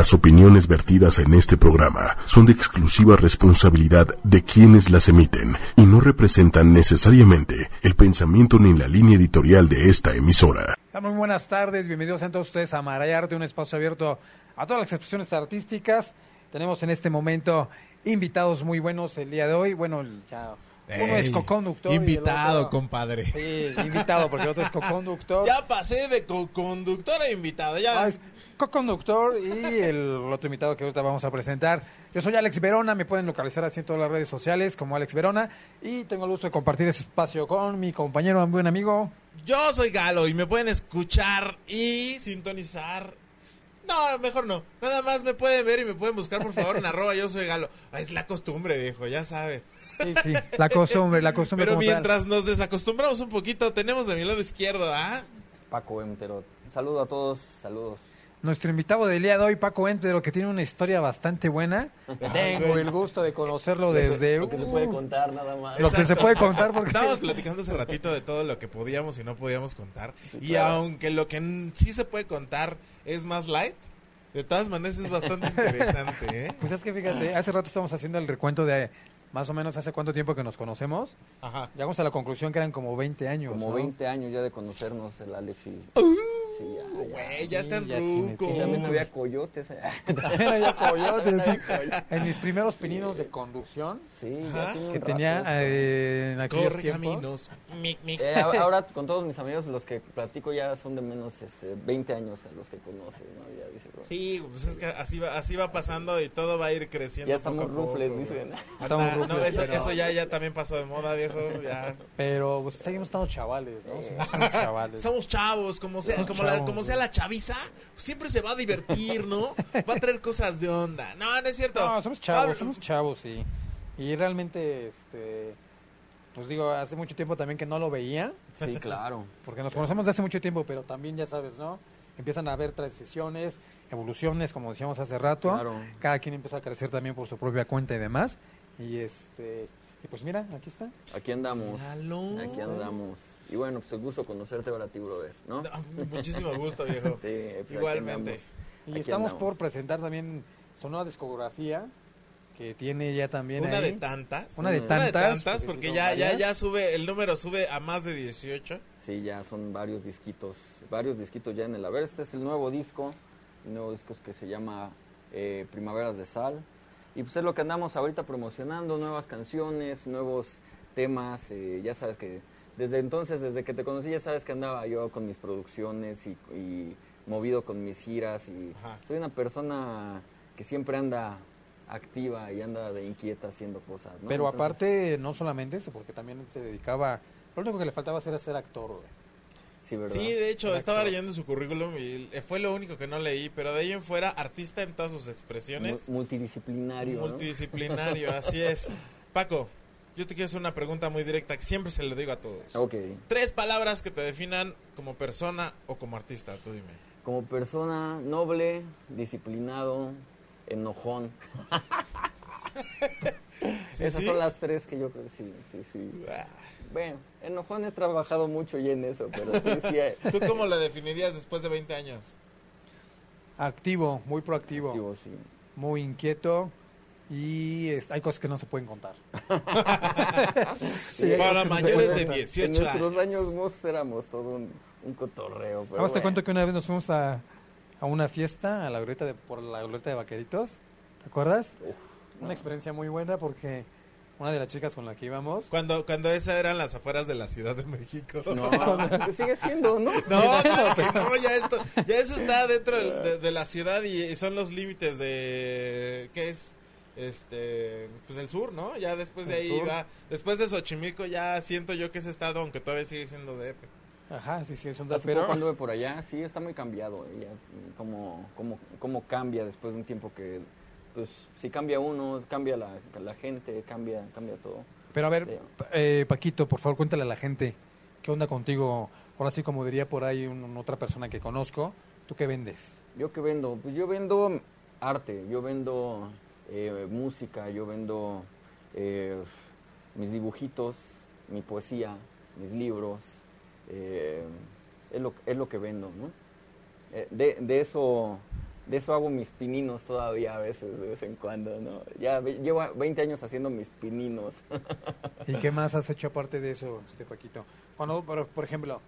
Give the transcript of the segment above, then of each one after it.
Las opiniones vertidas en este programa son de exclusiva responsabilidad de quienes las emiten y no representan necesariamente el pensamiento ni la línea editorial de esta emisora. Muy buenas tardes, bienvenidos a todos ustedes a Marayarte, un espacio abierto a todas las expresiones artísticas. Tenemos en este momento invitados muy buenos el día de hoy. Bueno, ya uno es co-conductor. Invitado, otro, compadre. Sí, invitado, porque el otro es co-conductor. Ya pasé de co-conductor a invitado. Ya. Ah, es co-conductor y el otro invitado que ahorita vamos a presentar. Yo soy Alex Verona, me pueden localizar así en todas las redes sociales como Alex Verona. Y tengo el gusto de compartir ese espacio con mi compañero, buen amigo. Yo soy Galo y me pueden escuchar y sintonizar no, mejor no. Nada más me pueden ver y me pueden buscar, por favor, en arroba yo soy Galo. Es la costumbre, viejo, ya sabes. Sí, sí, la costumbre, la costumbre. Pero mientras nos desacostumbramos un poquito, tenemos de mi lado izquierdo ¿ah? Paco Entero. Saludo a todos, saludos. Nuestro invitado del día de hoy, Paco Entero, que tiene una historia bastante buena. Tengo el gusto de conocerlo desde... Lo que se puede contar nada más. Lo que se puede contar porque... Estábamos platicando hace ratito de todo lo que podíamos y no podíamos contar. y aunque lo que sí se puede contar es más light, de todas maneras es bastante interesante, ¿eh? Pues es que fíjate, hace rato estamos haciendo el recuento de más o menos hace cuánto tiempo que nos conocemos. Ajá. Llegamos a la conclusión que eran como 20 años. Como 20 años ya de conocernos el Alex y... Sí, ya, güey, ya, están rucos. También había coyotes. también había coyotes, sí. En mis primeros pininos de conducción. Sí, ya Que tenía eh, en aquellos Corre tiempos. caminos. Mic, mic. Eh, ahora con todos mis amigos, los que platico ya son de menos este, 20 años a los que conoces, ¿no? Ya dice, bro. Sí, pues es que así va, así va pasando y todo va a ir creciendo. Ya estamos poco a poco, rufles, dicen. Estamos Ah, no, rufles, eso, pero- eso ya, ya también pasó de moda, viejo. Ya. Pero pues, seguimos estando chavales, ¿no? Sí. Chavales. Somos chavos, como sea, Somos como, la, como sea la chaviza, siempre se va a divertir, ¿no? Va a traer cosas de onda. No, no es cierto. No, somos chavos, Pablo- somos chavos, sí. Y realmente, este, pues digo, hace mucho tiempo también que no lo veía, Sí, claro. porque nos conocemos de hace mucho tiempo, pero también ya sabes, ¿no? Empiezan a haber transiciones, evoluciones, como decíamos hace rato. Claro. Cada quien empieza a crecer también por su propia cuenta y demás. Y este, y pues mira, aquí está. Aquí andamos. Míralo. Aquí andamos. Y bueno, pues el gusto conocerte ahora a ti, brother, ¿no? No, muchísimo gusto, viejo. Sí, pues Igualmente. andamos. Y Aquí estamos andamos. por presentar también su nueva discografía, que tiene ya también Una ahí. de tantas. Una de tantas. Una de tantas, porque ya, ya, ya sube, el número sube a más de 18. Sí, ya son varios disquitos, varios disquitos ya en el haber. Este es el nuevo disco, el nuevo disco que se llama eh, Primaveras de Sal. Y pues es lo que andamos ahorita promocionando, nuevas canciones, nuevos temas. eh, ya sabes que desde entonces, desde que te conocí, ya sabes que andaba yo con mis producciones y, y movido con mis giras. Y Ajá. soy una persona que siempre anda activa y anda de inquieta haciendo cosas. ¿no? Pero Entonces, aparte, no solamente eso, porque también se dedicaba. Lo único que le faltaba era ser actor, güey. Sí, ¿verdad? Sí, de hecho, estaba actor. leyendo su currículum y fue lo único que no leí, pero de ahí en fuera, artista en todas sus expresiones. Mu- Multidisciplinario. ¿no? Multidisciplinario, así es. Paco, yo te quiero hacer una pregunta muy directa que siempre se lo digo a todos. Ok. Tres palabras que te definan como persona o como artista, tú dime. Como persona noble, disciplinado, enojón. ¿Sí, Esas sí? son las tres que yo creo que sí, sí, sí. Ah, Bueno, enojón he trabajado mucho ya en eso, pero sí, sí. ¿Tú cómo la definirías después de 20 años? Activo, muy proactivo, activo, sí. muy inquieto. Y es- hay cosas que no se pueden contar. Sí, Para que no mayores de contar. 18 en nuestros años. años mozos éramos todo un, un cotorreo. Pero Además te bueno. cuento que una vez nos fuimos a, a una fiesta a la glorieta de, por la glorieta de Vaqueritos. ¿Te acuerdas? Uf, Una experiencia muy buena porque una de las chicas con la que íbamos Cuando, cuando esas eran las afueras de la Ciudad de México. No, pues sigue siendo, ¿no? No, claro que no, ya esto, ya eso está dentro del- de, de la ciudad y, y son los límites de ¿qué es? Este, pues el sur, ¿no? Ya después de El ahí sur. va, después de Xochimilco ya siento yo que ese estado, aunque todavía sigue siendo DF. Ajá, sí, sí, es un Hace pero poco anduve por allá, sí, está muy cambiado. eh, ya, cómo, cómo, cómo cambia después de un tiempo que, pues, si cambia uno, cambia la, la gente, cambia, cambia todo. Pero a ver, Sí. Eh, Paquito, por favor, cuéntale a la gente qué onda contigo. Ahora sí, como diría por ahí un- otra persona que conozco, ¿tú qué vendes? ¿Yo qué vendo? Pues yo vendo arte, yo vendo eh, música, yo vendo eh, mis dibujitos, mi poesía, mis libros. eh, es, lo, es lo que vendo, ¿no? Eh, de, de eso de eso hago mis pininos todavía a veces, de vez en cuando, ¿no? Ya llevo 20 años haciendo mis pininos. ¿Y qué más has hecho aparte de eso, este Paquito? Cuando, por, por ejemplo,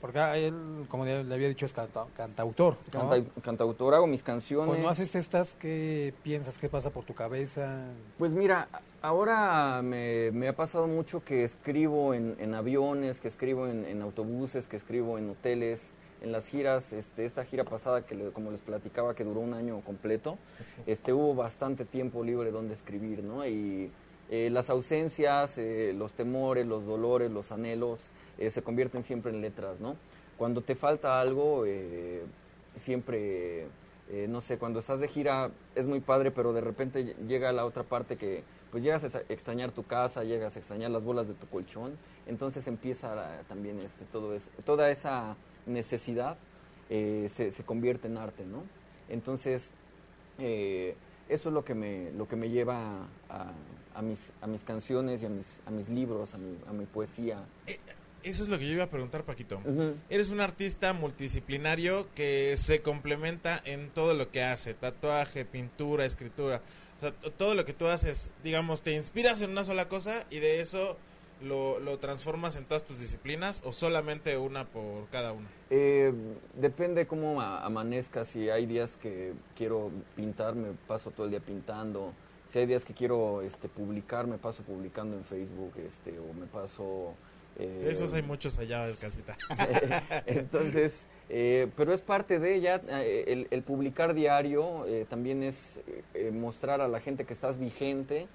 porque a él, como le había dicho, es canta- cantautor. ¿no? Canta- cantautor, hago mis canciones. Cuando haces estas, ¿qué piensas? ¿Qué pasa por tu cabeza? Pues mira, ahora me, me ha pasado mucho que escribo en, en aviones, que escribo en, en autobuses, que escribo en hoteles, en las giras, este, esta gira pasada que le- como les platicaba que duró un año completo, este, hubo bastante tiempo libre donde escribir, ¿no? Y eh, las ausencias, eh, los temores, los dolores, los anhelos, eh, se convierten siempre en letras, ¿no? Cuando te falta algo, eh, siempre, eh, no sé, cuando estás de gira es muy padre, pero de repente ll- llega la otra parte que pues llegas a extrañar tu casa, llegas a extrañar las bolas de tu colchón, entonces empieza también este, todo es, toda esa necesidad eh, se, se convierte en arte, ¿no? Entonces, eh, eso es lo que me, lo que me lleva a, a mis, a mis canciones y a mis, a mis libros, a mi, a mi poesía. Eso es lo que yo iba a preguntar, Paquito. Eres un artista multidisciplinario que se complementa en todo lo que hace, tatuaje, pintura, escritura. O sea, todo lo que tú haces, digamos, te inspiras en una sola cosa y de eso lo, lo transformas en todas tus disciplinas o solamente una por cada una. Eh, depende cómo amanezca. Si hay días que quiero pintar, me paso todo el día pintando. Si hay días que quiero este, publicar, me paso publicando en Facebook este, o me paso... eh, De esos hay muchos allá, casita. Entonces, eh, pero es parte de ella. eh, el, el publicar diario eh, también es mostrar a la gente que estás vigente,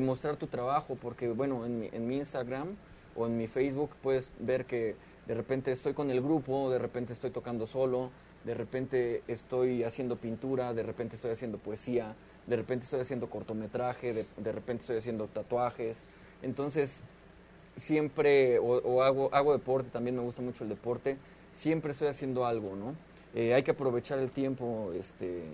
mostrar tu trabajo, porque bueno, en mi, en mi Instagram o en mi Facebook puedes ver que de repente estoy con el grupo, de repente estoy tocando solo, de repente estoy haciendo pintura, de repente estoy haciendo poesía, de repente estoy haciendo cortometraje, de, de repente estoy haciendo tatuajes. Entonces, siempre, o, o hago, hago deporte, también me gusta mucho el deporte, siempre estoy haciendo algo, ¿no? Eh, hay que aprovechar el tiempo, este,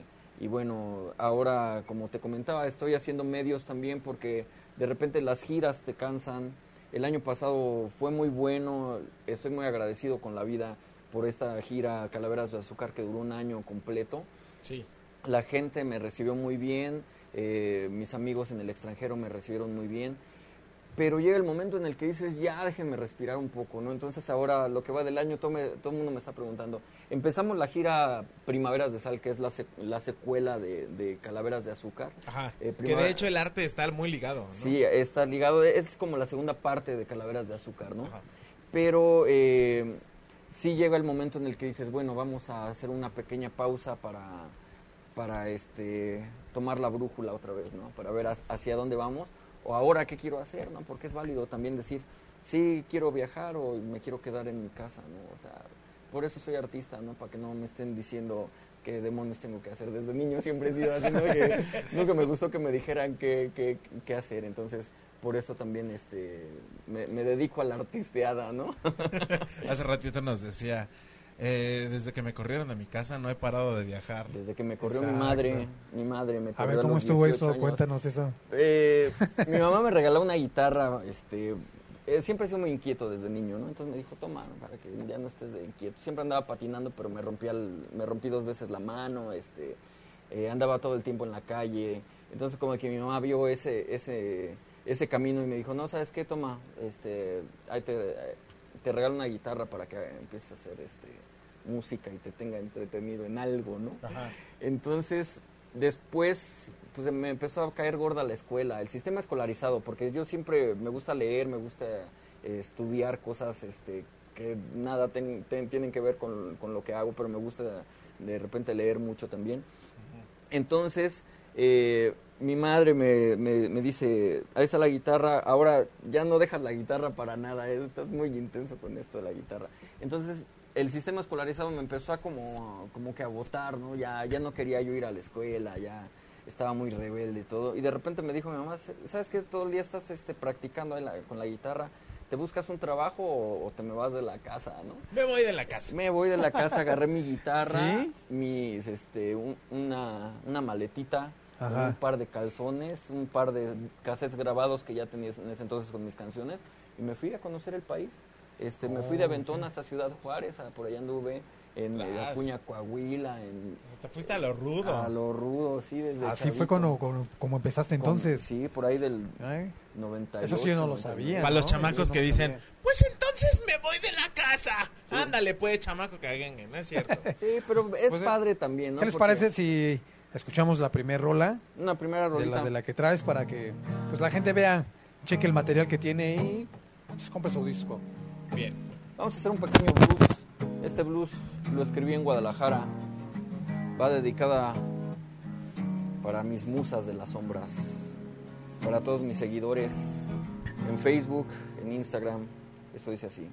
y bueno, ahora, como te comentaba, estoy haciendo medios también porque de repente las giras te cansan. El año pasado fue muy bueno, estoy muy agradecido con la vida por esta gira Calaveras de Azúcar que duró un año completo. Sí. La gente me recibió muy bien, eh, mis amigos en el extranjero me recibieron muy bien, pero llega el momento en el que dices, ya déjenme respirar un poco, ¿no? Entonces ahora lo que va del año, todo, me- todo el mundo me está preguntando. Empezamos la gira Primaveras de Sal, que es la, sec- la secuela de, de Calaveras de Azúcar. Ajá. Eh, que de hecho el arte está muy ligado, ¿no? Sí, está ligado, es como la segunda parte de Calaveras de Azúcar, ¿no? Ajá. Pero eh, sí llega el momento en el que dices, bueno, vamos a hacer una pequeña pausa para, para este, tomar la brújula otra vez, ¿no? Para ver hac- hacia dónde vamos o ahora qué quiero hacer, ¿no? Porque es válido también decir, sí, quiero viajar o me quiero quedar en mi casa, ¿no? O sea, por eso soy artista, ¿no? Para que no me estén diciendo qué demonios tengo que hacer. Desde niño siempre he sido así, ¿no? Que nunca me gustó que me dijeran qué, qué, qué hacer. Entonces, por eso también este, me, me dedico a la artisteada, ¿no? Hace ratito nos decía, eh, desde que me corrieron de mi casa no he parado de viajar. Desde que me corrió mi madre, mi madre me A corrió ver, ¿cómo los estuvo 18 eso? años. Cuéntanos eso. Eh, mi mamá me regaló una guitarra, este, eh, siempre he sido muy inquieto desde niño, ¿no? Entonces me dijo, toma, para que ya no estés de inquieto. Siempre andaba patinando, pero me rompí, el- me rompí dos veces la mano, este, eh, andaba todo el tiempo en la calle. Entonces como que mi mamá vio ese, ese, ese camino y me dijo, no, ¿sabes qué? Toma, este, ahí te, te regalo una guitarra para que empieces a hacer este, música y te tenga entretenido en algo, ¿no? Ajá. Entonces, después, pues me empezó a caer gorda la escuela, el sistema escolarizado, porque yo siempre me gusta leer, me gusta eh, estudiar cosas este, que nada ten- ten- tienen que ver con, con lo que hago, pero me gusta de repente leer mucho también. Entonces, eh, mi madre me, me, me dice, ahí está la guitarra, ahora ya no dejas la guitarra para nada, eh, estás muy intenso con esto de la guitarra. Entonces, el sistema escolarizado me empezó a como, como que a votar, ¿no? Ya, ya no quería yo ir a la escuela, ya estaba muy rebelde y todo. Y de repente me dijo mi mamá, ¿sabes qué? Todo el día estás este, practicando ahí la- con la guitarra, ¿te buscas un trabajo o, o te me vas de la casa, no? Me voy de la casa. Me voy de la casa, agarré mi guitarra, ¿Sí? mis, este, un- una, una maletita, Ajá. un par de calzones, un par de cassettes grabados que ya tenía en ese entonces con mis canciones y me fui a conocer el país. Este, me fui de Oh, Aventón hasta Ciudad Juárez, a- por allá anduve, en eh, Vas. Acuña, Coahuila, en Te fuiste a lo rudo. a lo rudo, sí, desde Así chavito. fue cuando, cuando- como empezaste Con- entonces. Sí, por ahí del 98. Eso sí yo no lo 99. sabía. Para los chamacos que dicen, sabía. pues entonces me voy de la casa. Ándale, pues, chamaco caguengue, ¿no es cierto? Sí, pero es Pues, eh, padre también, ¿no? ¿Qué les Porque parece si escuchamos la primera rola Una primera de rolita. la, de la que traes para que pues la gente vea, cheque el material que tiene y pues, compre su disco? Bien. Vamos a hacer un pequeño blues. Este blues lo escribí en Guadalajara. Va dedicada para mis musas de las sombras. Para todos mis seguidores en Facebook, en Instagram. Esto dice así.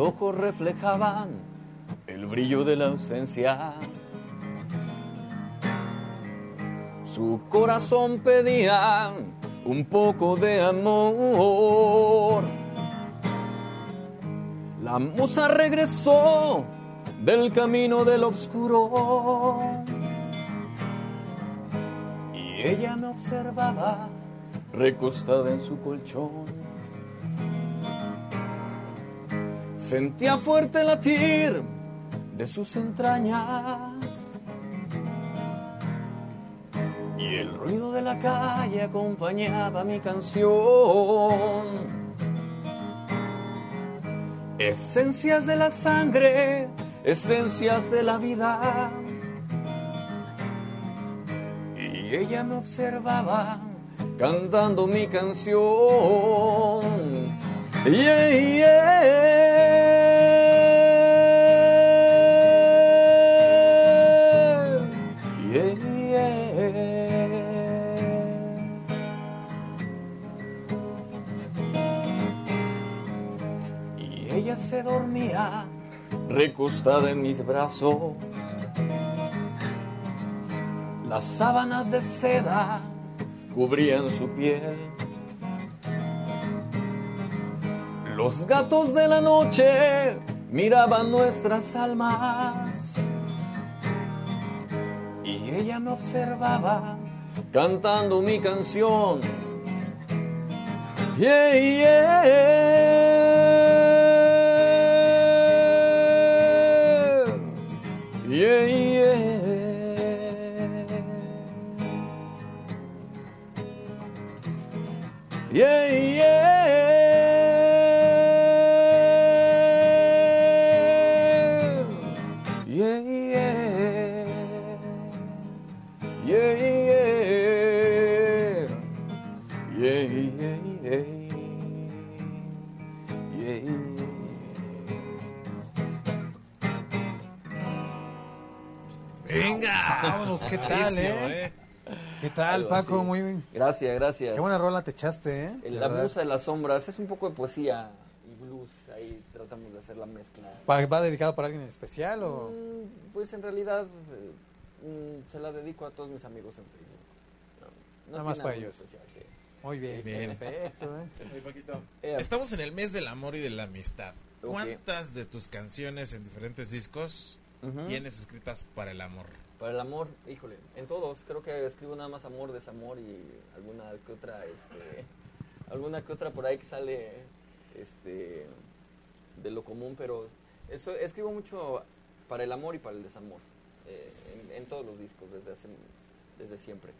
Ojos reflejaban el brillo de la ausencia. Su corazón pedía un poco de amor. La musa regresó del camino del oscuro. Y ella me observaba recostada en su colchón. Sentía fuerte latir de sus entrañas. Y el ruido de la calle acompañaba mi canción. Esencias de la sangre, esencias de la vida. Y ella me observaba cantando mi canción. Recostada en mis brazos. Las sábanas de seda cubrían su piel. Los gatos de la noche miraban nuestras almas. Y ella me observaba cantando mi canción. Yeah, yeah. Venga. Vámonos, ¿qué tal, Buenísimo, eh? ¿Qué tal, Paco? Muy Gracias, gracias. Qué buena rola te echaste, ¿eh? El- La verdad. musa de las sombras es un poco de poesía y blues. Ahí tratamos de hacer la mezcla. ¿Va va dedicado para alguien en especial o...? Mm, Pues en realidad eh, mm, se la dedico a todos mis amigos en Facebook. No, no Nada más para ellos. especial, sí. Muy bien, Bien. perfecto, ¿eh? Oye, Paquito, Eh, Estamos en el mes del amor y de la amistad. ¿Cuántas de tus canciones en diferentes discos tienes escritas para el amor? Para el amor, híjole, en todos. Creo que escribo nada más amor, desamor y alguna que otra, este, alguna que otra por ahí que sale, este, de lo común, pero eso, escribo mucho para el amor y para el desamor, eh, en, en todos los discos desde hace, desde siempre.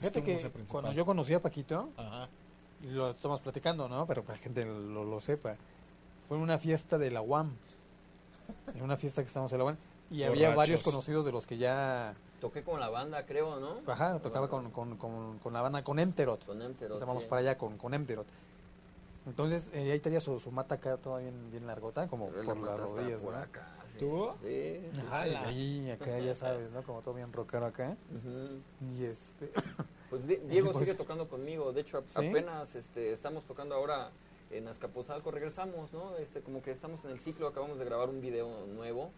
Fíjate tu que cuando yo conocí a Paquito, Ajá. y lo estamos platicando, ¿no? Pero para que la gente lo, lo sepa, fue en una fiesta de la UAM. En una fiesta que estábamos en la UAM. Y había varios conocidos de los que ya... Toqué con la banda, creo, ¿no? Ajá, tocaba con, con, con, con la banda, con Emterot. Con sí. para allá con, con Emterot. Entonces, eh, ahí tenía su, su mata acá toda bien, bien largota, como Pero por la las rodillas, por ¿no? acá. ¿Tú? Sí. sí. Ahí, acá, ya sabes, ¿no? Como todo bien rockero acá. Y este... Pues Di- Diego Pues- sigue tocando conmigo. De hecho, apenas este, estamos tocando ahora en Azcapotzalco. Regresamos, ¿no? Este, como que estamos en el ciclo. Acabamos de grabar un video nuevo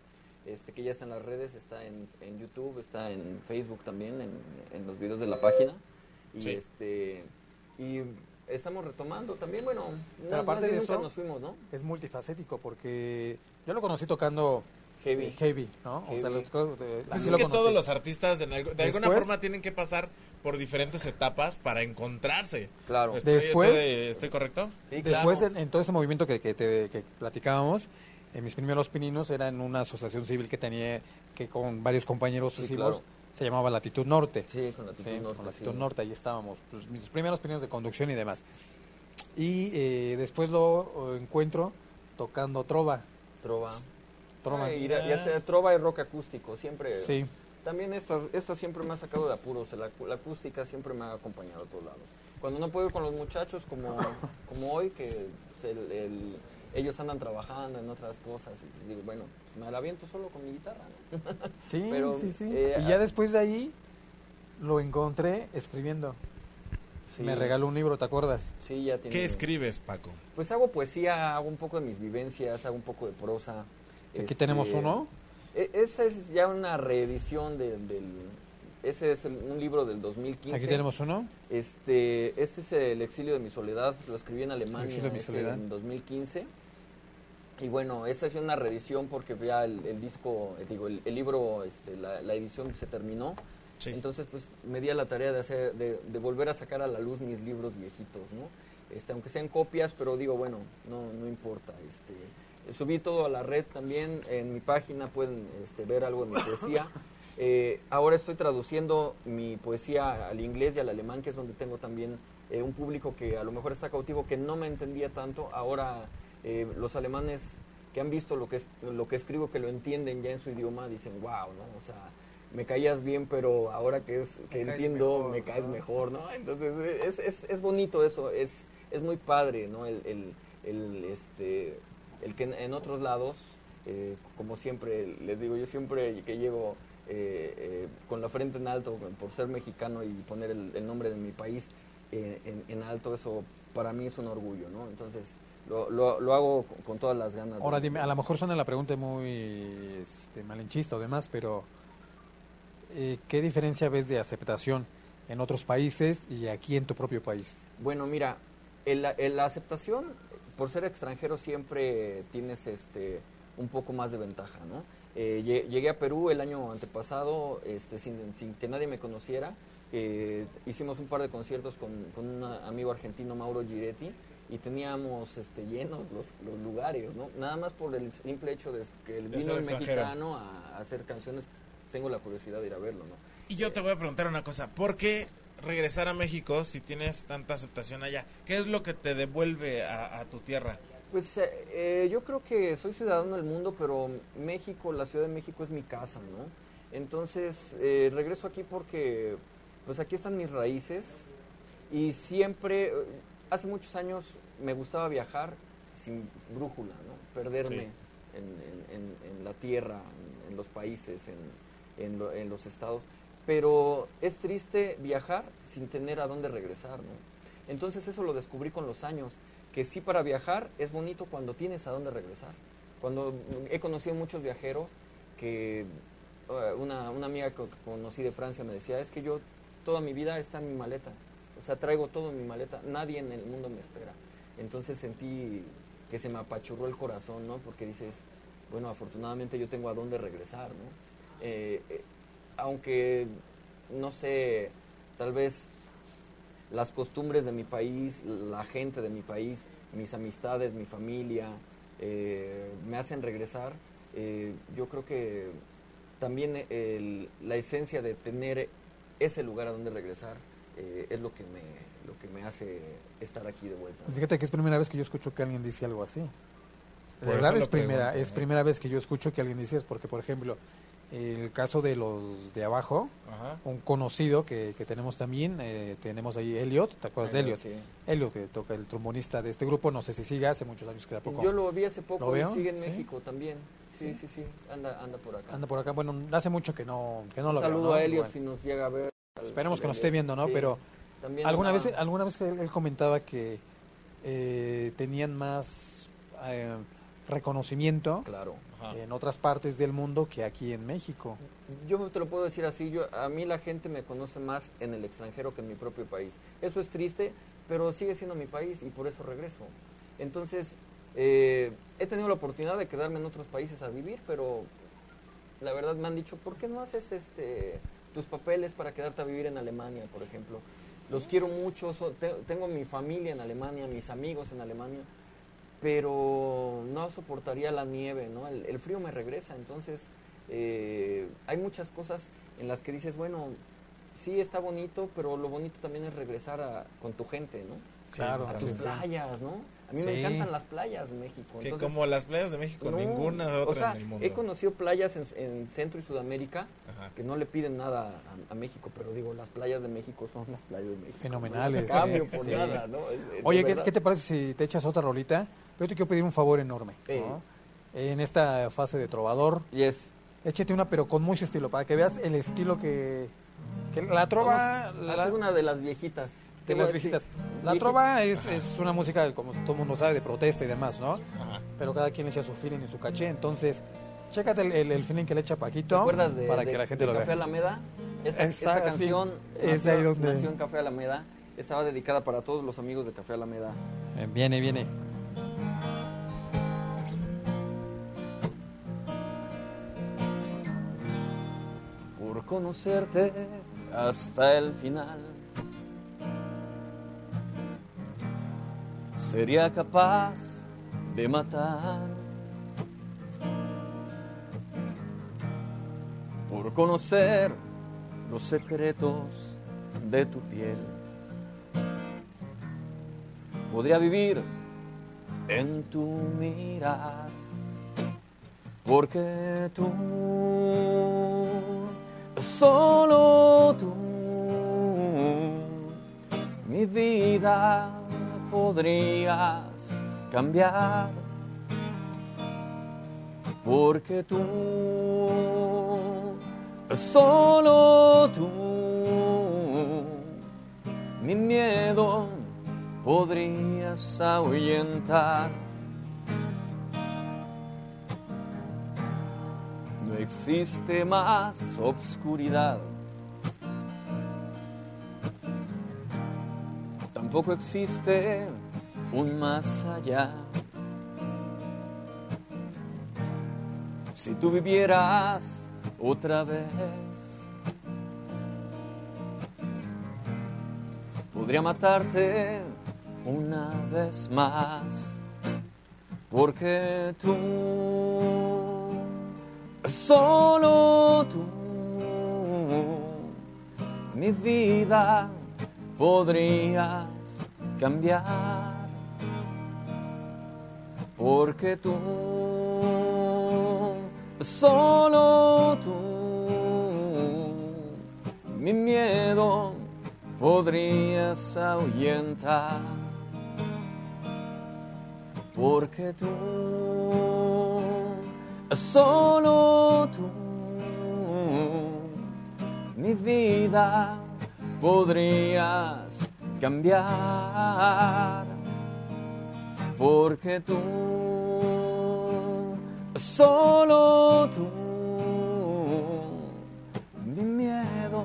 este, que ya está en las redes. Está en, en YouTube, está en Facebook también, en, en los videos de la página. Y Sí. este y estamos retomando también. Bueno, Pero aparte de eso- nos fuimos, ¿no? es multifacético porque yo lo conocí tocando Heavy. eh, heavy, ¿no? O sea, Heavy. los co- de- Pues así es lo que conocí. todos los artistas de, alguna forma tienen que pasar por diferentes etapas para encontrarse. Claro. ¿Estoy, Después- estoy- estoy correcto? Sí, Después, claro. en, en todo ese movimiento que, que, te- que platicábamos, en mis primeros pininos era en una asociación civil que tenía, que con varios compañeros Sí, hicimos, claro. se llamaba Latitud Norte. Sí, con la actitud Sí, norte, con sí. Latitud Norte, ahí estábamos, pues, mis primeros pininos de conducción y demás. Y eh, después lo eh, encuentro tocando trova. Trova. trova. Ah, y, ra- y hacer trova y rock acústico, siempre. Sí, También esta, esta siempre me ha sacado de apuros, la, la acústica siempre me ha acompañado a todos lados. Cuando no puedo ir con los muchachos como, como hoy, que el- el- ellos andan trabajando en otras cosas, y pues digo, bueno, me la aviento solo con mi guitarra. ¿no? sí, Pero, sí, sí. eh, y ya después de ahí lo encontré escribiendo. Sí, Me regaló un libro, ¿te acuerdas? Sí, ya tiene. ¿Qué escribes, Paco? Pues hago poesía, hago un poco de mis vivencias, hago un poco de prosa. Aquí Este, tenemos uno. e- Esa es ya una reedición de- del... Ese es el- un libro del 2015. Aquí tenemos uno. Este, este es el exilio de mi soledad, lo escribí en Alemania exilio de mi ese soledad. en 2015. Y bueno, esta es una reedición porque ya el, el disco, eh, digo, el, el libro, este, la, la edición se terminó. Sí. Entonces, pues me di a la tarea de hacer, de, de volver a sacar a la luz mis libros viejitos, ¿no? Este, aunque sean copias, pero digo, bueno, no, no importa. Este, subí todo a la red también, en mi página pueden este, ver algo de mi poesía. Eh, ahora estoy traduciendo mi poesía al inglés y al alemán, que es donde tengo también eh, un público que a lo mejor está cautivo, que no me entendía tanto. Ahora eh, los alemanes que han visto lo que, es- lo que escribo, que lo entienden ya en su idioma, dicen, wow, ¿no? O sea, me caías bien, pero ahora que, es, que Me caes entiendo, mejor, me caes ¿no? mejor, ¿no? Entonces es, es, es bonito eso, es, es muy padre, ¿no? El, el, el, este, el que en, en otros lados, eh, como siempre les digo, yo siempre que llego eh, eh, con la frente en alto por ser mexicano y poner el, el nombre de mi país eh, en, en alto, eso para mí es un orgullo, ¿no? Entonces lo, lo, lo hago con, con todas las ganas. Ahora de- dime, a lo mejor suena la pregunta muy este, malinchista o demás, pero eh, ¿qué diferencia ves de aceptación en otros países y aquí en tu propio país? Bueno, mira, el- el- la aceptación, por ser extranjero siempre tienes este un poco más de ventaja, ¿no? Eh, lle- llegué a Perú el año antepasado este, sin, sin que nadie me conociera. eh, hicimos un par de conciertos con, con un amigo argentino, Mauro Giretti, y teníamos este, llenos los, los lugares, ¿no? Nada más por el simple hecho de que el De vino el mexicano a, a hacer canciones, tengo la curiosidad de ir a verlo, ¿no? Y yo te voy a preguntar una cosa. ¿Por qué regresar a México si tienes tanta aceptación allá? ¿Qué es lo que te devuelve a, a tu tierra? Pues eh, eh, yo creo que soy ciudadano del mundo, pero México, la Ciudad de México es mi casa, ¿no? Entonces eh, regreso aquí porque, pues aquí están mis raíces y siempre, eh, hace muchos años me gustaba viajar sin brújula, ¿no? Perderme Sí. en, en- en- en la tierra, en los países, en, en lo- en los estados. Pero es triste viajar sin tener a dónde regresar, ¿no? Entonces eso lo descubrí con los años, que sí para viajar es bonito cuando tienes a dónde regresar. Cuando he conocido muchos viajeros que eh, una, una amiga que conocí de Francia me decía, es que yo toda mi vida está en mi maleta, o sea, traigo todo en mi maleta, nadie en el mundo me espera. Entonces sentí que se me apachurró el corazón, ¿no? Porque dices, bueno, afortunadamente yo tengo a dónde regresar, ¿no? Eh, eh, aunque, no sé, tal vez las costumbres de mi país, la gente de mi país, mis amistades, mi familia, eh, me hacen regresar. Eh, yo creo que también el- la esencia de tener ese lugar a donde regresar eh, es lo que me lo que me hace estar aquí de vuelta. Fíjate que es primera vez que yo escucho que alguien dice algo así. Por De eso verdad lo es primera, pregunto, es primera vez que yo escucho que alguien dice eso, porque por ejemplo, el caso de los de abajo, Ajá. un conocido que, que tenemos también, eh, tenemos ahí Elliot, ¿te acuerdas de Elliot? Sí. Elliot, que toca el trombonista de este grupo, no sé si sigue, hace muchos años que poco Yo lo vi hace ¿Lo poco veo? y sigue en Sí. México también. Sí, Sí. sí, sí, anda, anda por acá. anda por acá. Bueno, hace mucho que no, que no Un lo veo, saludo ¿no? a Elliot Bueno, si nos llega a ver. esperemos que nos esté viendo, ¿no? Sí, Pero también alguna vez, alguna vez que él, él comentaba que eh, tenían más eh, reconocimiento Claro. En otras partes del mundo que aquí en México. Yo te lo puedo decir así, yo a mí la gente me conoce más en el extranjero que en mi propio país. Eso es triste, pero sigue siendo mi país y por eso regreso. Entonces, eh, he tenido la oportunidad de quedarme en otros países a vivir, pero la verdad me han dicho, ¿por qué no haces este tus papeles para quedarte a vivir en Alemania, por ejemplo? Los quiero mucho, so- te- tengo mi familia en Alemania, mis amigos en Alemania, pero no soportaría la nieve, ¿no? El, el frío me regresa, entonces eh, hay muchas cosas en las que dices, bueno, sí está bonito, pero lo bonito también es regresar a- con tu gente, ¿no? Claro, A tus playas, ¿no? A mí Sí. me encantan las playas de México. Que como las playas de México, no, ninguna otra o sea, en el mundo. He conocido playas en, en Centro y Sudamérica Ajá. que no le piden nada a, a México, pero digo, las playas de México son las playas de México. Fenomenales, No cambio sí, por nada, ¿no? Es- es Oye, ¿qué, qué te parece si te echas otra rolita? Yo te quiero pedir un favor enorme. Eh. ¿no? En esta fase de trovador, Y es... échate una, pero con mucho estilo, para que veas el estilo que, que la trova... vamos a la- hacer una de las viejitas. de las viejitas. La trova es, es una música, como todo el mundo sabe, de protesta y demás, ¿no? Ajá. Pero cada quien le echa su feeling y su caché. Entonces, chécate el, el- el feeling que le echa Paquito ¿Te acuerdas de, para de- que la gente de lo Café vea. Alameda? Esta, Esa, esta sí. canción Es nació, ahí donde- nació en Café Alameda. Estaba dedicada para todos los amigos de Café Alameda. Eh, Viene, viene. Conocerte hasta el final. Sería capaz de matar por conocer los secretos de tu piel. Podría vivir en tu mirar porque tú, solo tú, mi vida podrías cambiar. Porque tú, solo tú, mi miedo podrías ahuyentar. Existe más obscuridad. Tampoco existe un más allá. Si tú vivieras otra vez, podría matarte una vez más. Porque tú, solo tú, mi vida podrías cambiar. Porque tú, solo tú, mi miedo podrías ahuyentar. Porque tú, solo tú, mi vida podrías cambiar, porque tú, solo tú, mi miedo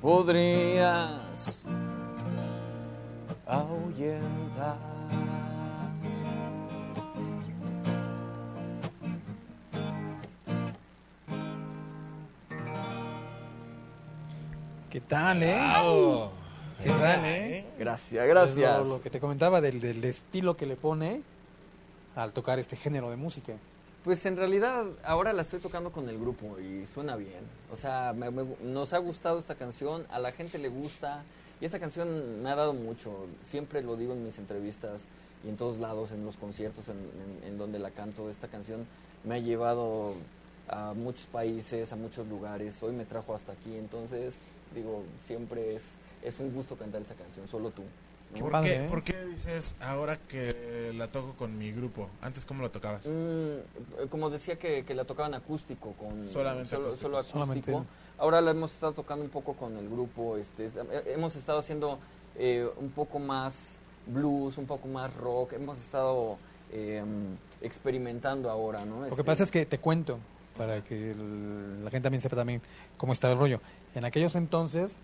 podrías ahuyentar. ¿Qué tal, eh? ¡Wow! ¿Qué tal, eh? Gracias, gracias. Lo, lo que te comentaba del, del estilo que le pone al tocar este género de música. Pues en realidad ahora la estoy tocando con el grupo y suena bien. O sea, me- me- nos ha gustado esta canción, a la gente le gusta y esta canción me ha dado mucho. Siempre lo digo en mis entrevistas y en todos lados, en los conciertos en, en- en donde la canto. Esta canción me ha llevado a muchos países, a muchos lugares. Hoy me trajo hasta aquí, entonces digo, siempre es, es un gusto cantar esta canción, solo tú. ¿no? ¿Por padre, qué, ¿eh? por qué dices ahora que la toco con mi grupo? Antes, ¿cómo la tocabas? Mm, como decía que, que la tocaban acústico, con Solamente solo, acústico. solo acústico. Solamente. Ahora la hemos estado tocando un poco con el grupo, este, eh, hemos estado haciendo eh, un poco más blues, un poco más rock, hemos estado eh, experimentando ahora, ¿no? Lo que Este, pasa es que te cuento, para que el- la gente también sepa también cómo está el rollo. En aquellos entonces,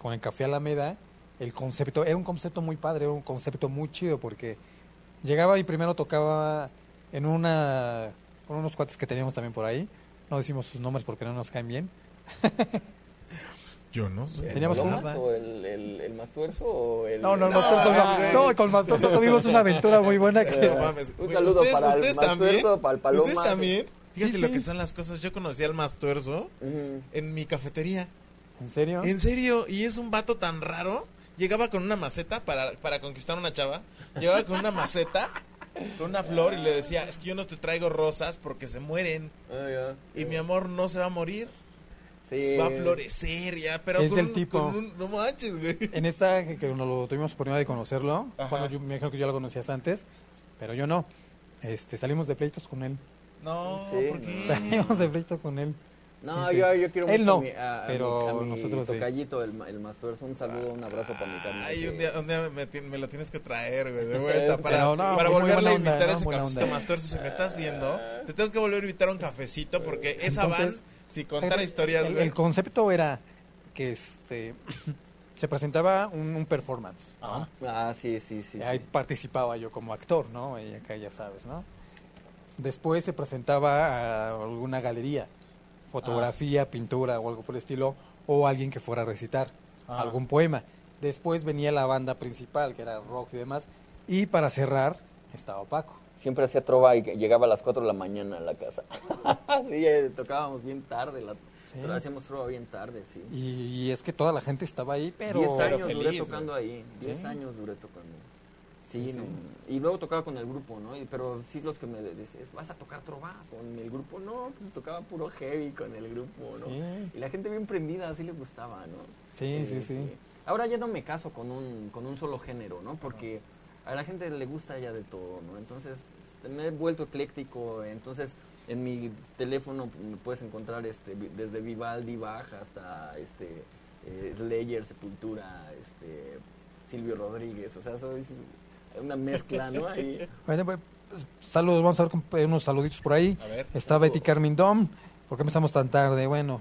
con el Café Alameda, el concepto, era un concepto muy padre, era un concepto muy chido, porque llegaba y primero tocaba en una, con unos cuates que teníamos también por ahí, No decimos sus nombres porque no nos caen bien. Yo no sé. Teníamos ¿El o el, el, el Mastuerzo o el... No, no, el No, no. güey. No, con Mastorzo tuvimos una aventura muy buena que... No mames, Un saludo ustedes, para el ustedes Mastuerzo, también. para el Paloma. Ustedes también. Fíjate Sí, lo que son las cosas. Yo conocí al Mastuerzo Ujú. en mi cafetería. ¿En serio? En serio, y es un vato tan raro. Llegaba con una maceta para, para conquistar a una chava. Llegaba con una maceta, con una flor, y le decía: Es que yo no te traigo rosas porque se mueren. Ah, ya. Y mi amor no se va a morir. Sí. Va a florecer ya. Pero Es con del un- tipo. con un- no manches, güey. En esta que, que nos lo tuvimos oportunidad de conocerlo, Ajá. bueno, yo me imagino que ya lo conocías antes, pero yo no. Este, salimos de pleitos con él. No, Sí, ¿por qué? Salimos de pleitos con él. No, Sí, sí. Yo, yo quiero Él mucho no, a mi, a, a pero mi, a mi nosotros sí. tocallito, el, ma- el Mastuerzo. Un saludo, un abrazo para mi carnal. Ay, un día, un día me, me lo tienes que traer, güey, de vuelta. Para, no, para volverle a onda, invitar a ese cafecito onda. más tuerzo. Si me estás viendo, te tengo que volver a invitar a un cafecito porque esa van, si contara historias, el, el concepto era que este se presentaba un, un performance. Ah, sí, sí, sí. Y ahí sí. participaba yo como actor, ¿no? Y acá ya sabes, ¿no? Después se presentaba a alguna galería, fotografía, pintura o algo por el estilo, o alguien que fuera a recitar Ah. algún poema. Después venía la banda principal, que era rock y demás, y para cerrar estaba Paco. Siempre hacía trova y llegaba a las 4 de la mañana a la casa. sí, eh, tocábamos bien tarde. La, Sí. pero hacíamos trova bien tarde, sí. Y, y es que toda la gente estaba ahí, pero... 10 años Pero duré tocando ahí. 10 Sí. años duré tocando. Sí, Sí, no, y luego tocaba con el grupo, ¿no? Y- pero sí los que me decían, ¿vas a tocar trova con el grupo? No, pues tocaba puro heavy con el grupo, ¿no? Sí. Y la gente bien prendida, así le gustaba, ¿no? Sí, sí, sí. Ahora ya no me caso con un, con un solo género, ¿no? Porque a la gente le gusta ya de todo, ¿no? Entonces me he vuelto ecléctico, entonces en mi teléfono me puedes encontrar este desde Vivaldi, Bach hasta este eh, Slayer, Sepultura, este Silvio Rodríguez, o sea, soy una mezcla, ¿no? Ahí. Bueno, pues, saludos, vamos a ver eh, unos saluditos por ahí. A ver, Está Betty Carmen Dom. ¿Por qué empezamos tan tarde? Bueno,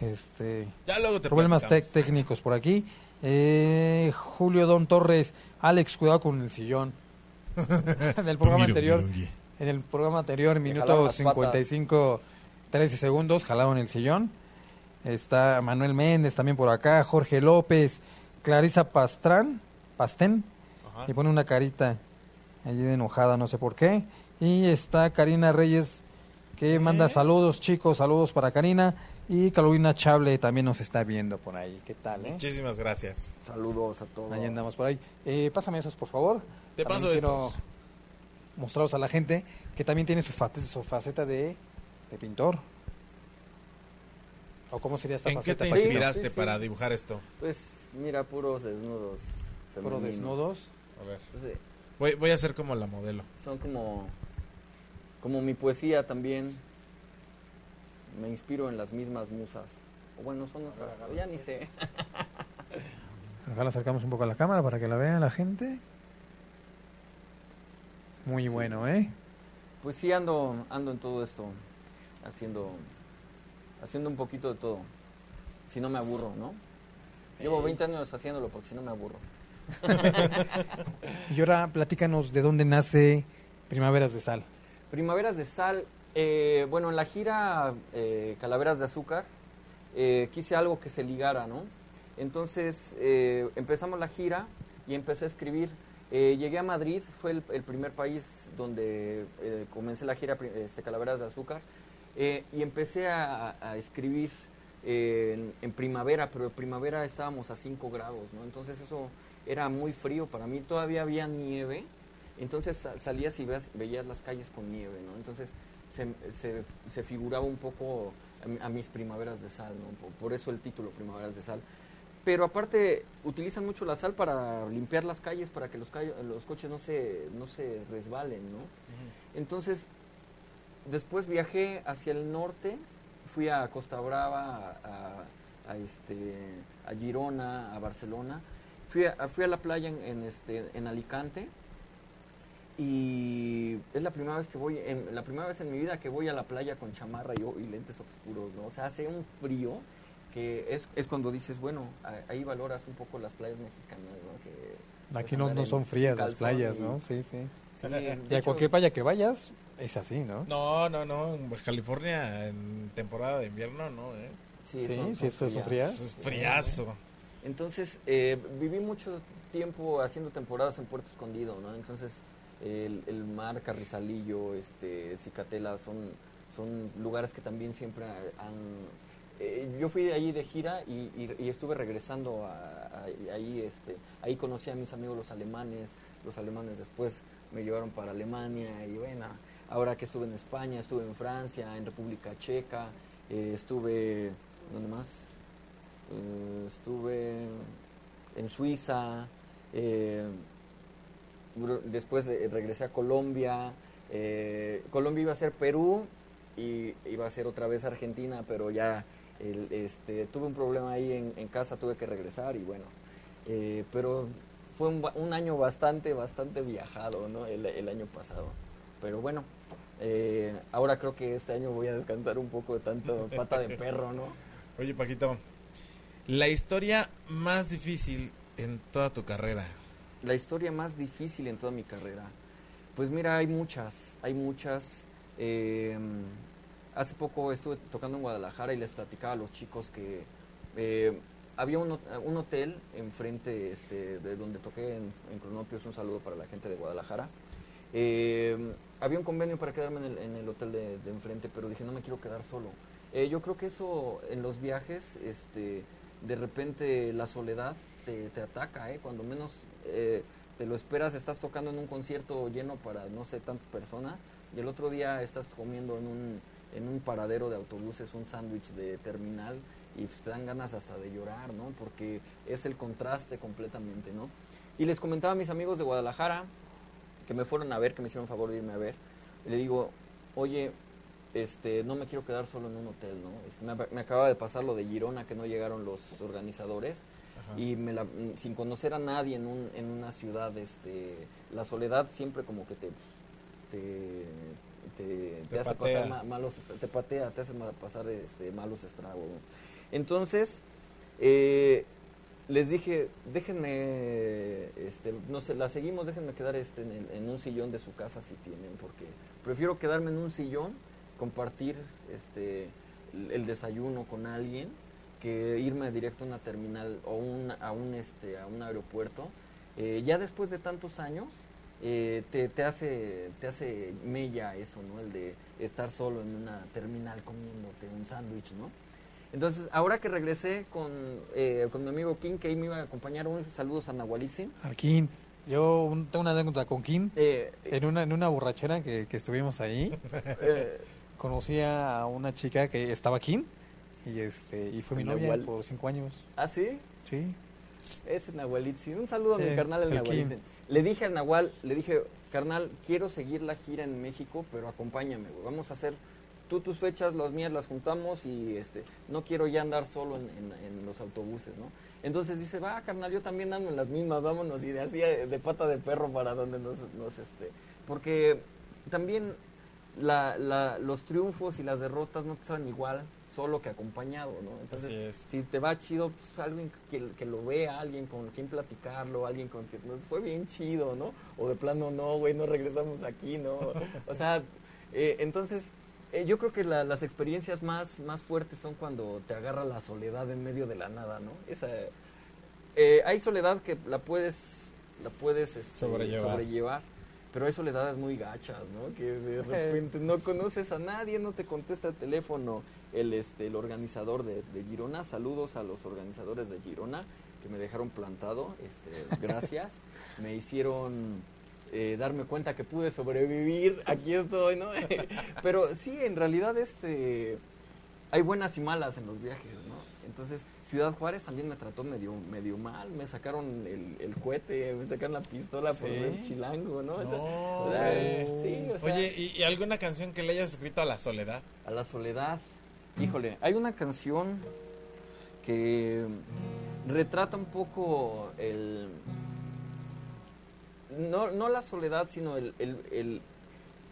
este ya luego te problemas técnicos por aquí. Eh, Julio Don Torres, Alex, cuidado con el sillón. en el programa anterior, en el programa anterior, minuto las patas. 55, 13 segundos, jalaron el sillón. Está Manuel Méndez también por acá, Jorge López, Clarisa Pastrán, Pastén, Ajá. y pone una carita allí de enojada, no sé por qué. Y está Karina Reyes, que manda saludos, chicos, saludos para Karina. Y Carolina Chable también nos está viendo por ahí. ¿Qué tal, eh? Muchísimas gracias. Saludos a todos. Ahí andamos por ahí. Eh, pásame esos, por favor. Te También paso quiero estos. mostrarlos a la gente que también tiene su, fa- su faceta de, de pintor. ¿O cómo sería esta ¿En qué faceta? te Paquito? inspiraste Sí, sí. para dibujar esto? Pues mira, puros desnudos. Puro femeninos. desnudos. A ver. Voy, voy a hacer como la modelo. son como como mi poesía también me inspiro en las mismas musas o bueno son otras ya ni sé Acá la acercamos un poco a la cámara para que la vea la gente. Muy bueno, ¿eh? pues sí ando ando en todo esto haciendo haciendo un poquito de todo si no me aburro no llevo 20 años haciéndolo porque si no me aburro Y ahora platícanos de dónde nace Primaveras de Sal. Primaveras de Sal, eh, bueno, en la gira eh, Calaveras de Azúcar, eh, quise algo que se ligara, ¿no? Entonces eh, empezamos la gira y empecé a escribir. Llegué a Madrid, fue el, primer país donde comencé la gira este, Calaveras de Azúcar, y empecé a, escribir en, en primavera, pero en primavera estábamos a 5 grados, ¿no? Entonces eso era muy frío para mí, todavía había nieve, entonces sa- salías y veas- veías las calles con nieve, ¿no? Entonces se, se- se figuraba un poco a, mi- a mis primaveras de sal, ¿no? Por, por eso el título Primaveras de Sal. Pero aparte utilizan mucho la sal para limpiar las calles, para que los, los coches no se, no se resbalen, ¿no? Entonces, después viajé hacia el norte, fui a Costa Brava, a, a, este, a Girona, a Barcelona. Fui a, fui a la playa en, en, este, en Alicante y es la primera vez que voy, en, la primera vez en mi vida que voy a la playa con chamarra y, y lentes oscuros, ¿no? O sea, hace un frío que es, es cuando dices, bueno, a- ahí valoras un poco las playas mexicanas, ¿no? Que, Aquí pues, no, no son frías las playas, y- ¿no? Sí, sí. Sí, de Y a cualquier playa que vayas, es así, ¿no? No, no, no. En California, en temporada de invierno, no, ¿eh? Sí, Sí, son- sí, son eso es frías. frías. Es friazo. Entonces, eh, viví mucho tiempo haciendo temporadas en Puerto Escondido, ¿no? Entonces, el, el mar, Carrizalillo, este, Cicatela, son, son lugares que también siempre han... eh, yo fui allí de gira y, estuve regresando ahí, este, ahí conocí a mis amigos los alemanes, los alemanes después me llevaron para Alemania y bueno, ahora que estuve en España, estuve en Francia, en República Checa, eh, estuve, ¿dónde más? Eh, estuve en Suiza, eh, después de- regresé a Colombia, eh, Colombia iba a ser Perú y iba a ser otra vez Argentina, pero ya el- este, tuve un problema ahí en, casa, tuve que regresar y bueno, eh, pero fue un, un año bastante, bastante viajado, ¿no? El, el año pasado. Pero bueno, eh, ahora creo que este año voy a descansar un poco de tanto pata de perro, ¿no? Oye, Paquito, la historia más difícil en toda tu carrera. La historia más difícil en toda mi carrera. Pues mira, hay muchas, hay muchas. Eh, hace poco estuve tocando en Guadalajara y les platicaba a los chicos que eh, había un, un hotel enfrente este, de donde toqué en, en Cronopios. Un saludo para la gente de Guadalajara. Eh, había un convenio para quedarme en el, en el hotel de, de enfrente, pero dije no me quiero quedar solo. Eh, yo creo que eso en los viajes, este, de repente la soledad te, te ataca, ¿eh? cuando menos eh, te lo esperas, estás tocando en un concierto lleno para no sé tantas personas y el otro día estás comiendo en un, en un paradero de autobuses un sándwich de terminal y pues, te dan ganas hasta de llorar, ¿no? Porque es el contraste completamente, ¿no? Y les comentaba a mis amigos de Guadalajara que me fueron a ver, que me hicieron favor de irme a ver, y le digo, oye, este, no me quiero quedar solo en un hotel, ¿no? Este, me, me acaba de pasar lo de Girona, que no llegaron los organizadores, Ajá. y me la- mm, sin conocer a nadie en, un, en una ciudad, este, la soledad siempre como que te, te, te, Te hace patea. pasar ma- malos, te patea, te hace pasar este, malos estragos. Entonces, eh, les dije, déjenme, este, no sé, la seguimos, déjenme quedar este, en, en un sillón de su casa si tienen, porque prefiero quedarme en un sillón, compartir este, el, el desayuno con alguien, que irme directo a una terminal o un, a, un, este, a un aeropuerto. Eh, ya después de tantos años, eh, te, te, hace, te hace mella eso, ¿no? El de estar solo en una terminal comiéndote un sándwich, ¿no? Entonces, ahora que regresé con, eh, con mi amigo King, que ahí me iba a acompañar, un saludos a Nahualitzin. Arquín. Yo un- tengo una anécdota con King. Eh, En una, en una borrachera que, que estuvimos ahí, eh, conocí a una chica que estaba King y este y fue mi novia Nahual. por cinco años. ¿Ah, sí? Sí. Ese Nahualitzin. Un saludo a mi Eh, carnal, el el Nahualitzin. Le dije al Nahual, le dije, carnal, quiero seguir la gira en México, pero acompáñame, güey. Vamos a hacer tú tus fechas, las mías las juntamos y este no quiero ya andar solo en, en- en los autobuses, ¿no? Entonces dice, va, carnal, yo también ando en las mismas, vámonos. Y de así de, de pata de perro para donde nos, nos este... Porque también la, la- los triunfos y las derrotas no te saben igual solo que acompañado, ¿no? Entonces, si te va chido, pues alguien que, que lo vea, alguien con quien platicarlo, alguien con quien nos fue bien chido, ¿no? O de plano, no, güey, no regresamos aquí, ¿no? O sea, eh, entonces, eh, yo creo que la- las experiencias más, más fuertes son cuando te agarra la soledad en medio de la nada, ¿no? Esa, eh, hay soledad que la puedes, la puedes este, Sobrellevar. sobrellevar, pero hay soledades muy gachas, ¿no? Que de repente no conoces a nadie, no te contesta el teléfono el, este, el organizador de, de Girona. Saludos a los organizadores de Girona que me dejaron plantado. Este, gracias. me hicieron eh, darme cuenta que pude sobrevivir. Aquí estoy, ¿no? Pero sí, en realidad este hay buenas y malas en los viajes, ¿no? Entonces, Ciudad Juárez también me trató medio, medio mal, me sacaron el, el cohete, me sacaron la pistola por ¿Sí? ser chilango, ¿no? O sea, o sí, o sea, Oye, ¿y, y alguna canción que le hayas escrito a la soledad? a la soledad. Híjole, hay una canción que retrata un poco el... No, no la soledad, sino el, el, el,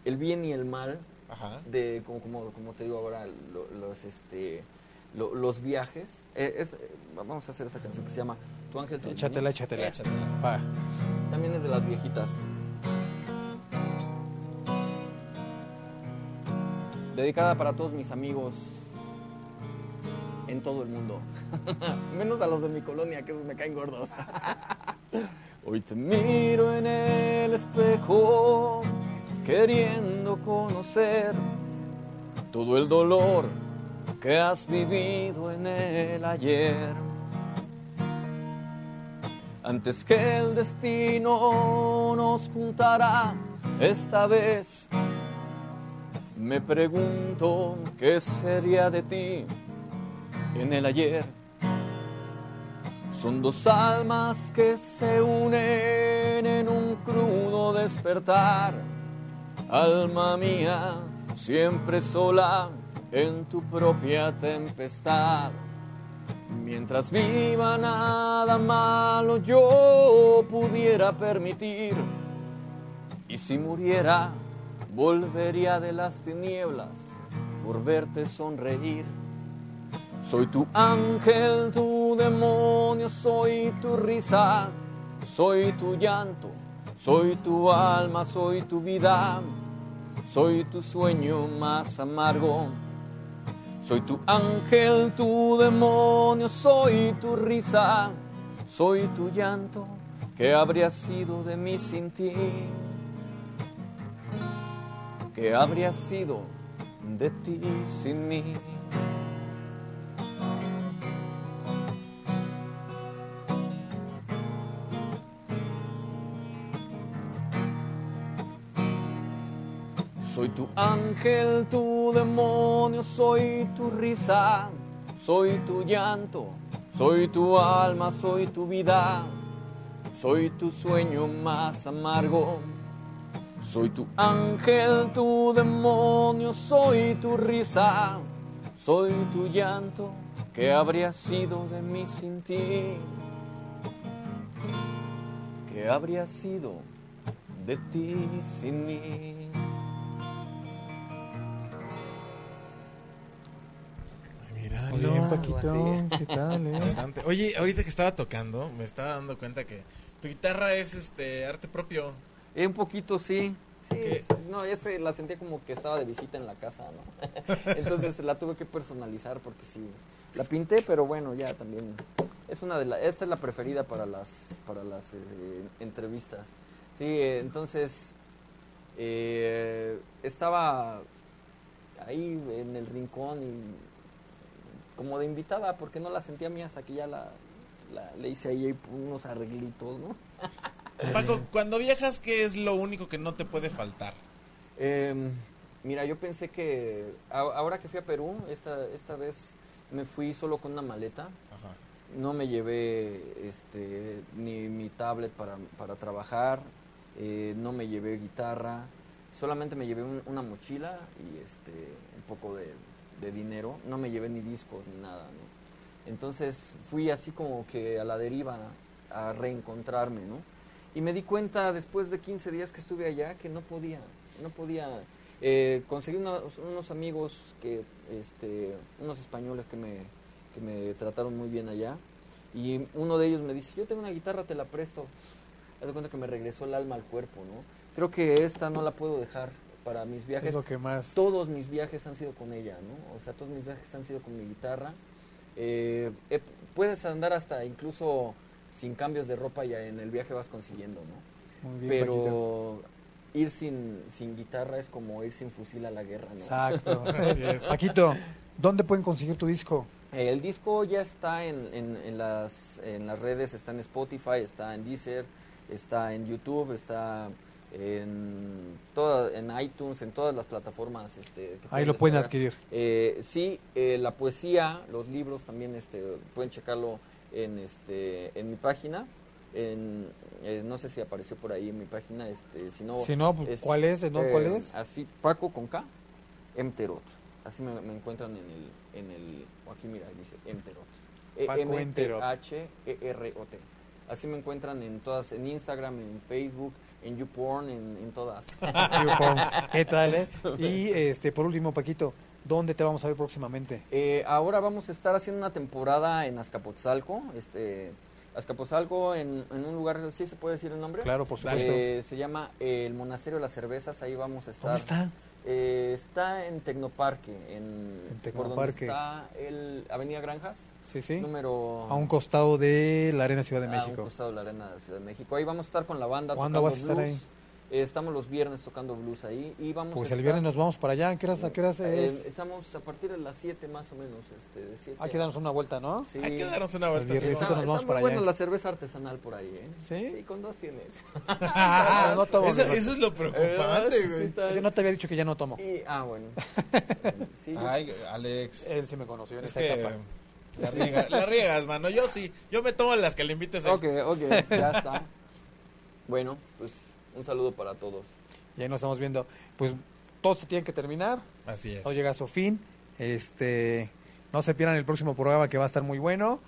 el bien y el mal Ajá. de como como, como te digo ahora lo- los este los viajes. Eh, eh, vamos a hacer esta canción que se llama Tu Ángel Tu Échatela, échatela, eh, échatela. También es de las viejitas. Dedicada para todos mis amigos en todo el mundo. Menos a los de mi colonia, que esos me caen gordos. Hoy te miro en el espejo, queriendo conocer todo el dolor que has vivido en el ayer. Antes que el destino nos juntara esta vez, me pregunto qué sería de ti en el ayer. Son dos almas que se unen en un crudo despertar. Alma mía, siempre sola en tu propia tempestad. Mientras viva nada malo yo pudiera permitir. Y si muriera, volvería de las tinieblas por verte sonreír. Soy tu ángel, tu demonio, soy tu risa, soy tu llanto, soy tu alma, soy tu vida, soy tu sueño más amargo. Soy tu ángel, tu demonio, soy tu risa, soy tu llanto, ¿qué habría sido de mí sin ti? ¿Qué habría sido de ti sin mí? Soy tu ángel, tu demonio, soy tu risa, soy tu llanto, soy tu alma, soy tu vida, soy tu sueño más amargo. Soy tu ángel, tu demonio, soy tu risa, soy tu llanto, ¿qué habría sido de mí sin ti? ¿Qué habría sido de ti sin mí? Bien, Paquito. ¿Qué tal, eh? Bastante. Oye, ahorita que estaba tocando, me estaba dando cuenta que tu guitarra es este arte propio. Eh, un poquito sí. Sí, ¿Qué? no, este la sentía como que estaba de visita en la casa, ¿no? Entonces la tuve que personalizar porque sí, la pinté, pero bueno, ya también es una de las, esta es la preferida para las para las eh, entrevistas. Sí, eh, entonces eh, estaba ahí en el rincón y como de invitada porque no la sentía mía hasta que ya la, la- le hice ahí unos arreglitos, ¿no? Paco, cuando viajas, ¿qué es lo único que no te puede faltar? Em, mira, yo pensé que a- ahora que fui a Perú, esta, esta vez me fui solo con una maleta. Ajá. No me llevé este, ni mi tablet para, para trabajar, eh, no me llevé guitarra, solamente me llevé un- una mochila y este, un poco de, de dinero. No me llevé ni discos ni nada. Entonces fui así como que a la deriva a reencontrarme, ¿no? Y me di cuenta después de 15 días que estuve allá que no podía, no podía. Eh, conseguí unos, unos amigos que, este, unos españoles que me, que me trataron muy bien allá. Y uno de ellos me dice, yo tengo una guitarra, te la presto. Haz de cuenta que me regresó el alma al cuerpo, ¿no? Creo que esta no la puedo dejar para mis viajes. Es lo que más. Todos mis viajes han sido con ella, ¿no? O sea, todos mis viajes han sido con mi guitarra. Eh, eh, puedes andar hasta incluso sin cambios de ropa y en el viaje vas consiguiendo, ¿no? Muy bien. Pero ir sin, sin guitarra es como ir sin fusil a la guerra, ¿no? Exacto. Así es. Paquito, ¿dónde pueden conseguir tu disco? Eh, El disco ya está en, en, en las, en las redes, está en Spotify, está en Deezer, está en YouTube, está en, toda, en iTunes, en todas las plataformas. Este, que Ahí lo pueden adquirir. Eh, sí, eh, la poesía, los libros también este, pueden checarlo en, este, en mi página. En, eh, no sé si apareció por ahí en mi página. Este, si no, Si no, pues, ¿cuál es? ¿En dónde- cuál eh, es? Así, Paco con K, Emterot. Así me, me encuentran en el, en el, aquí mira, dice Emterot. Paco Emterot. H-E-R-O-T. Así me encuentran en todas, en Instagram, en Facebook, en YouPorn, en, en todas. YouPorn. ¿Qué tal, eh? Y este, por último, Paquito, ¿dónde te vamos a ver próximamente? Eh, ahora vamos a estar haciendo una temporada en Azcapotzalco. Este, Azcapotzalco, en, en un lugar, ¿sí se puede decir el nombre? Claro, por supuesto. Eh, se llama eh, el Monasterio de las Cervezas, ahí vamos a estar. ¿Dónde está? Eh, está en Tecnoparque, en, En por donde Tecnoparque. está el Avenida Granjas, Sí, sí. número... A un costado de la Arena Ciudad de a un México. costado de la Arena Ciudad de México. Ahí vamos a estar con la banda ¿Cuándo tocando vas a estar blues. ahí? Eh, estamos los viernes tocando blues ahí y vamos Pues a el estar- viernes nos vamos para allá. ¿A qué horas, a qué horas Eh, es? estamos a partir de las 7 más o menos. Este, de siete Hay que darnos una vuelta, ¿no? Sí. Hay que darnos una El vuelta. viernes. sí, nos vamos para allá. la cerveza artesanal por ahí, ¿eh? ¿Sí? Sí, con dos tienes. Ah, no tomo, Eso, es lo preocupante, Eh, güey. está- Ese no te había dicho que ya no tomo. y- ah, bueno. Sí, Ay, Alex. Él sí me conoció en Es esta que etapa. La, riega- la riegas, mano. Yo sí. Yo me tomo las que le invites a ok, ok, ya está. Bueno, pues un saludo para todos. Y ahí nos estamos viendo. Pues todo se tiene que terminar. Así es. Todo llega a su fin. Este, no se pierdan el próximo programa que va a estar muy bueno.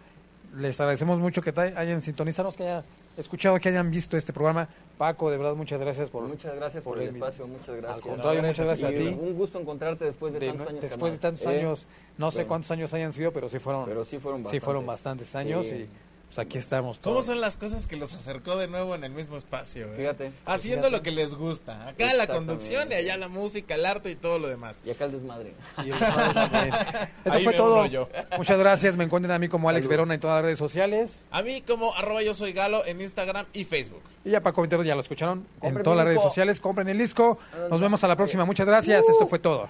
Les agradecemos mucho que hayan sintonizado, que hayan escuchado, que hayan visto este programa. Paco, de verdad, muchas gracias por, muchas gracias por, por el espacio, muchas gracias. Al contrario, muchas gracias a ti. Un gusto encontrarte después de, De- tantos años. después de tantos Eh, años, no sé cuántos años hayan sido, pero sí fueron, Pero sí fueron sí bastantes. fueron bastantes años Sí. y pues aquí estamos ¿Cómo son las cosas que los acercó de nuevo en el mismo espacio? eh? Fíjate. Haciendo Fíjate. lo que les gusta. Acá la conducción y allá la música, el arte y todo lo demás. Y acá el desmadre. Y el padre también. Eso Ahí fue todo. yo. Muchas gracias. Me encuentran a mí como Alex. Verona en todas las redes sociales. A mí como arroba yo soy Galo en Instagram y Facebook. Y ya Paco Ventero ya lo escucharon en todas las redes sociales. Compren el disco. Nos vemos a la próxima. Muchas gracias. Esto fue todo.